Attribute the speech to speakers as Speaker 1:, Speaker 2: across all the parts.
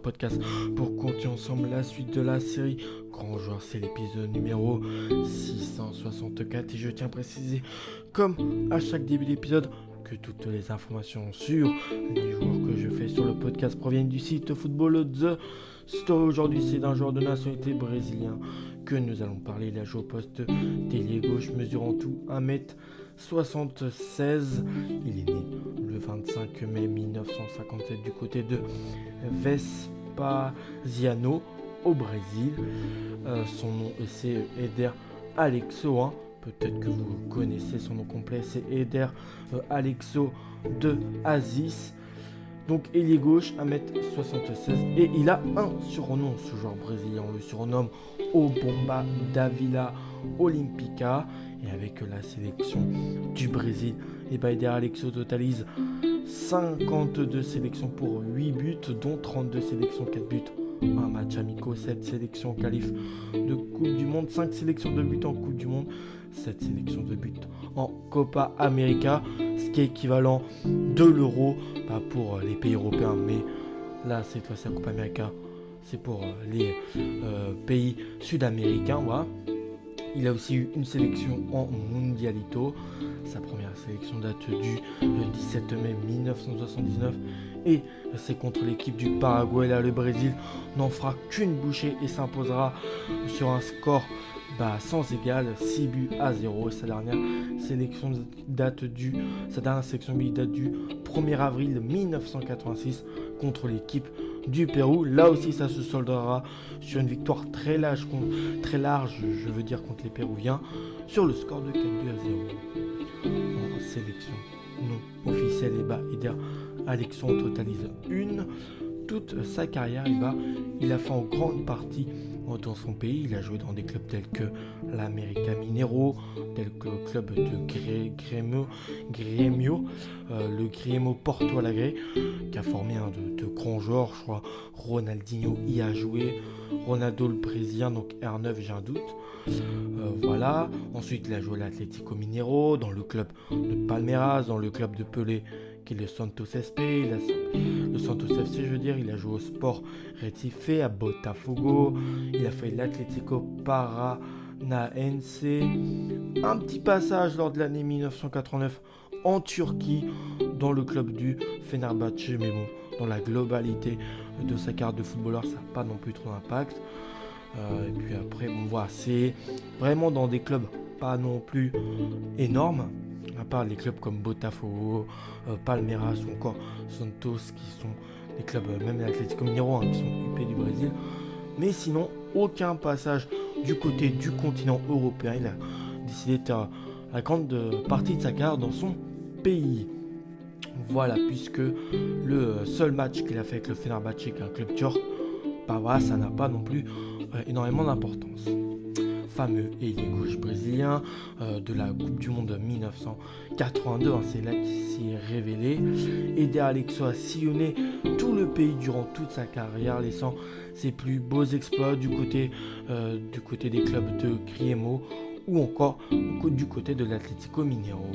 Speaker 1: podcast pour continuer ensemble la suite de la série. Grand joueur, c'est l'épisode numéro 664 et je tiens à préciser, comme à chaque début d'épisode, que toutes les informations sur les joueurs que je fais sur le podcast proviennent du site Football The Store. Aujourd'hui, c'est d'un joueur de nationalité brésilien que nous allons parler. Il a joué au poste d'ailier gauche, mesurant tout 1m76. Il est né le 25 mai 1957 du côté de Vespasiano au Brésil. Euh, son nom c'est Eder Alexo. Hein. Peut-être que vous connaissez son nom complet, c'est Eder euh, Alexo de Aziz. Donc ailier gauche, 1m76 et il a un surnom, ce joueur brésilien, on le surnomme Obomba Davila Olympica et avec la sélection du Brésil, et Eder Alexo totalise 52 sélections pour 8 buts, dont 32 sélections 4 buts un match amico, 7 sélections qualif de Coupe du Monde, 5 sélections de buts en Coupe du Monde, 7 sélections de buts en Copa América, ce qui est équivalent de l'euro pas pour les pays européens, mais là cette fois-ci la Copa América, c'est pour les euh, pays sud-américains. Il a aussi eu une sélection en Mundialito. Sa première sélection date du 17 mai 1979 et c'est contre l'équipe du Paraguay. Là, le Brésil n'en fera qu'une bouchée et s'imposera sur un score bah, sans égal, 6 buts à 0. Sa dernière sélection date du, sa dernière sélection date du 1er avril 1986 contre l'équipe du Pérou. Là aussi, ça se soldera sur une victoire très large, très large je veux dire, contre les Péruviens, sur le score de 4 buts à 0. En sélection non officielle, et bah, Alexandre totalise une. Toute sa carrière, il a fait en grande partie dans son pays. Il a joué dans des clubs tels que l'América Minero, tels que le club de Grêmio, Grêmio euh, le Grêmio Porto Alegre, qui a formé un de, grands joueurs. Je crois Ronaldinho y a joué, Ronaldo le Brésilien, donc R9, j'ai un doute. Euh, voilà. Ensuite, il a joué à l'Atlético Minero, dans le club de Palmeiras, dans le club de Pelé le Santos SP, le Santos FC, je veux dire. Il a joué au Sport Recife, à Botafogo. Il a fait l'Atlético Paranaense. Un petit passage lors de l'année 1989 en Turquie, dans le club du Fenerbahçe. Mais bon, dans la globalité de sa carte de footballeur, ça n'a pas non plus trop d'impact. Euh, et puis après, on voit, c'est vraiment dans des clubs pas non plus énormes, à part les clubs comme Botafogo, euh, Palmeiras ou encore Santos, qui sont des clubs, euh, même l'Atlético Mineiro, hein, qui sont UP du Brésil. Mais sinon, aucun passage du côté du continent européen. Il a décidé de faire la grande partie de sa carrière dans son pays. Voilà, puisque le seul match qu'il a fait avec le Fenerbahçe, qui est un club turc, bah voilà, ça n'a pas non plus énormément d'importance. Fameux ailier gauche brésilien euh, de la Coupe du Monde 1982, hein, c'est là qu'il s'est révélé. Eder Alexo a sillonné tout le pays durant toute sa carrière, laissant ses plus beaux exploits du côté, euh, du côté des clubs de Griemo ou encore du côté de l'Atlético Mineiro.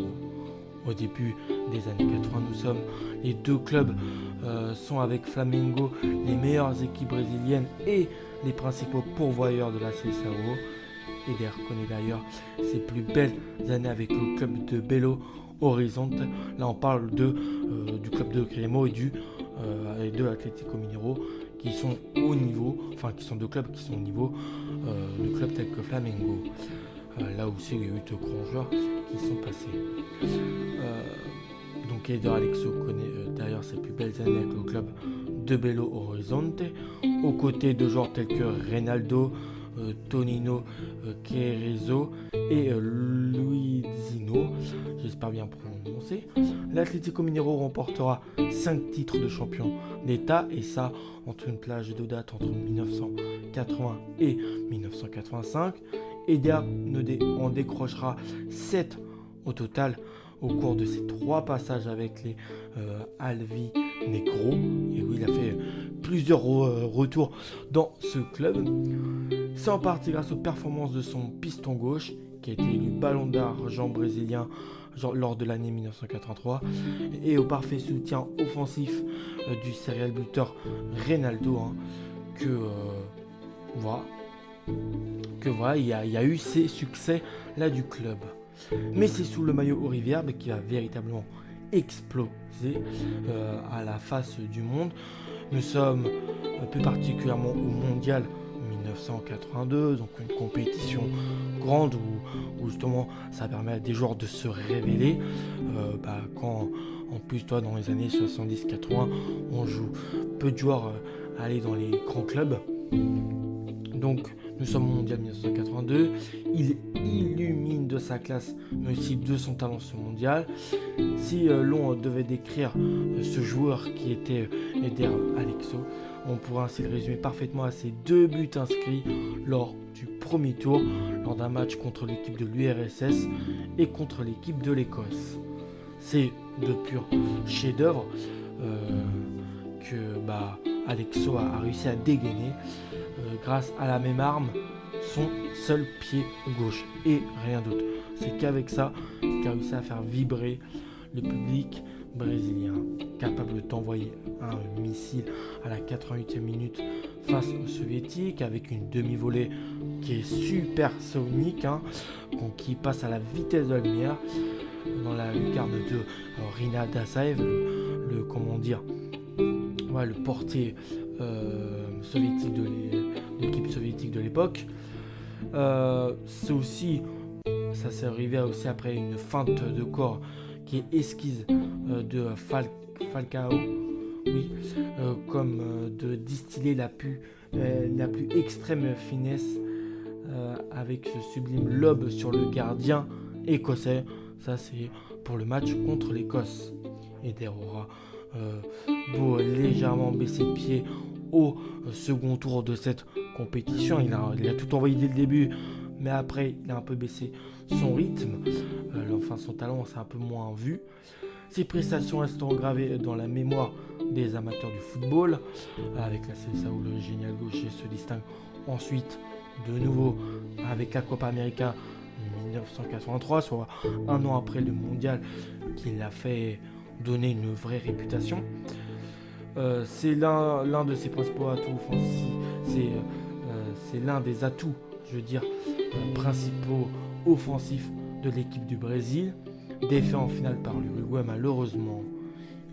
Speaker 1: Au début des années 80, nous sommes les deux clubs euh, sont avec Flamengo les meilleures équipes brésiliennes et les principaux pourvoyeurs de la CSAO. Eder connaît d'ailleurs ses plus belles années avec le club de Belo Horizonte. Là, on parle euh, du club de Grêmio et du euh, de Atlético Mineiro qui sont au niveau, enfin qui sont deux clubs qui sont au niveau euh, de clubs tels que Flamengo. là aussi, il y a eu de grands joueurs qui sont passés. donc Eder Alexo connaît d'ailleurs ses plus belles années avec le club de Belo Horizonte, aux côtés de joueurs tels que Reynaldo, euh, Tonino Querezo euh, et euh, Luizino, j'espère bien prononcer. L'Atlético Mineiro remportera 5 titres de champion d'État et ça entre une plage de date entre 1980 et 1985. Eder en décrochera 7 au total au cours de ses trois passages avec les Alvi Negro. Et oui, il a fait plusieurs retours dans ce club. C'est en partie grâce aux performances de son piston gauche, qui a été élu ballon d'argent brésilien lors de l'année 1983, et au parfait soutien offensif euh, du serial buteur Reynaldo, hein, que euh, voilà, que voilà, il y, a, eu ces succès là du club. Mais c'est sous le maillot Aurivière qui va véritablement exploser euh, à la face du monde. Nous sommes plus particulièrement au mondial 1982, donc une compétition grande où, justement ça permet à des joueurs de se révéler. Euh, bah, quand en plus toi dans les années 70-80 on joue peu de joueurs à euh, aller dans les grands clubs. Donc nous sommes au mondial 1982. Il illumine de sa classe, mais aussi de son talent mondial. Si euh, l'on devait décrire ce joueur qui était Eder Alexo, on pourrait ainsi le résumer parfaitement à ses deux buts inscrits lors du premier tour, lors d'un match contre l'équipe de l'URSS et contre l'équipe de l'Écosse. C'est de pur chef-d'œuvre euh, que bah, Alexo a, réussi à dégainer euh, grâce à la même arme, son seul pied gauche et rien d'autre. C'est qu'avec ça qu'il a réussi à faire vibrer le public brésilien, capable d'envoyer un missile à la 88e minute face aux soviétiques avec une demi-volée qui est super sonique, hein, qui passe à la vitesse de la lumière dans la lucarne de Rina Dasaev, le, comment dire, le portier euh, soviétique de l'équipe soviétique de l'époque. Euh, c'est aussi, ça s'est arrivé aussi après une feinte de corps qui est esquisse euh, de Falcao, oui, euh, comme de distiller la plus, la plus extrême finesse avec ce sublime lobe sur le gardien écossais. Ça, c'est pour le match contre l'Écosse. Et aura beau légèrement baisser de pied au second tour de cette compétition. Il a, tout envoyé dès le début, mais après, il a un peu baissé son rythme. enfin, son talent, s'est un peu moins vu. Ses prestations resteront gravées dans la mémoire des amateurs du football, avec la CSA où le génial gaucher se distingue ensuite de nouveau avec la Copa América 1983, soit un an après le mondial qui l'a fait donner une vraie réputation. Euh, c'est l'un de ses principaux atouts c'est euh, l'un des atouts, je veux dire, principaux offensifs de l'équipe du Brésil. Défait en finale par l'Uruguay, malheureusement,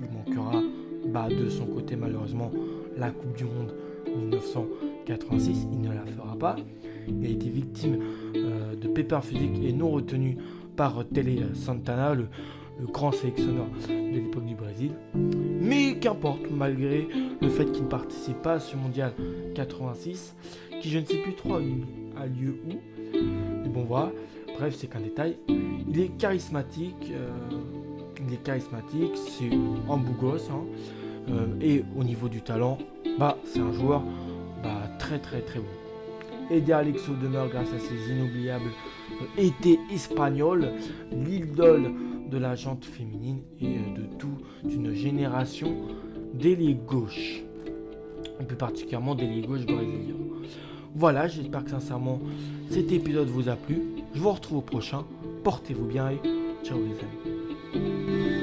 Speaker 1: il manquera bah, de son côté, malheureusement, la Coupe du Monde 1986. Il ne la fera pas. Il a été victime euh, de pépins physiques et non retenu par Tele Santana, le, grand sélectionneur de l'époque du Brésil. Mais qu'importe, malgré le fait qu'il ne participe pas à ce mondial 86, qui je ne sais plus trop a lieu où. Mais bon voilà, bref, c'est qu'un détail. Il est charismatique, euh, il est charismatique, c'est un beau gosse, hein. euh, et au niveau du talent, bah, c'est un joueur bah, très très très bon. Eder Alexo demeure grâce à ses inoubliables euh, étés espagnols, l'idole de la jante féminine et de toute une génération d'ailier gauche, et plus particulièrement d'ailier gauche brésilien. Voilà, j'espère que sincèrement cet épisode vous a plu. Je vous retrouve au prochain. Portez-vous bien et ciao les amis.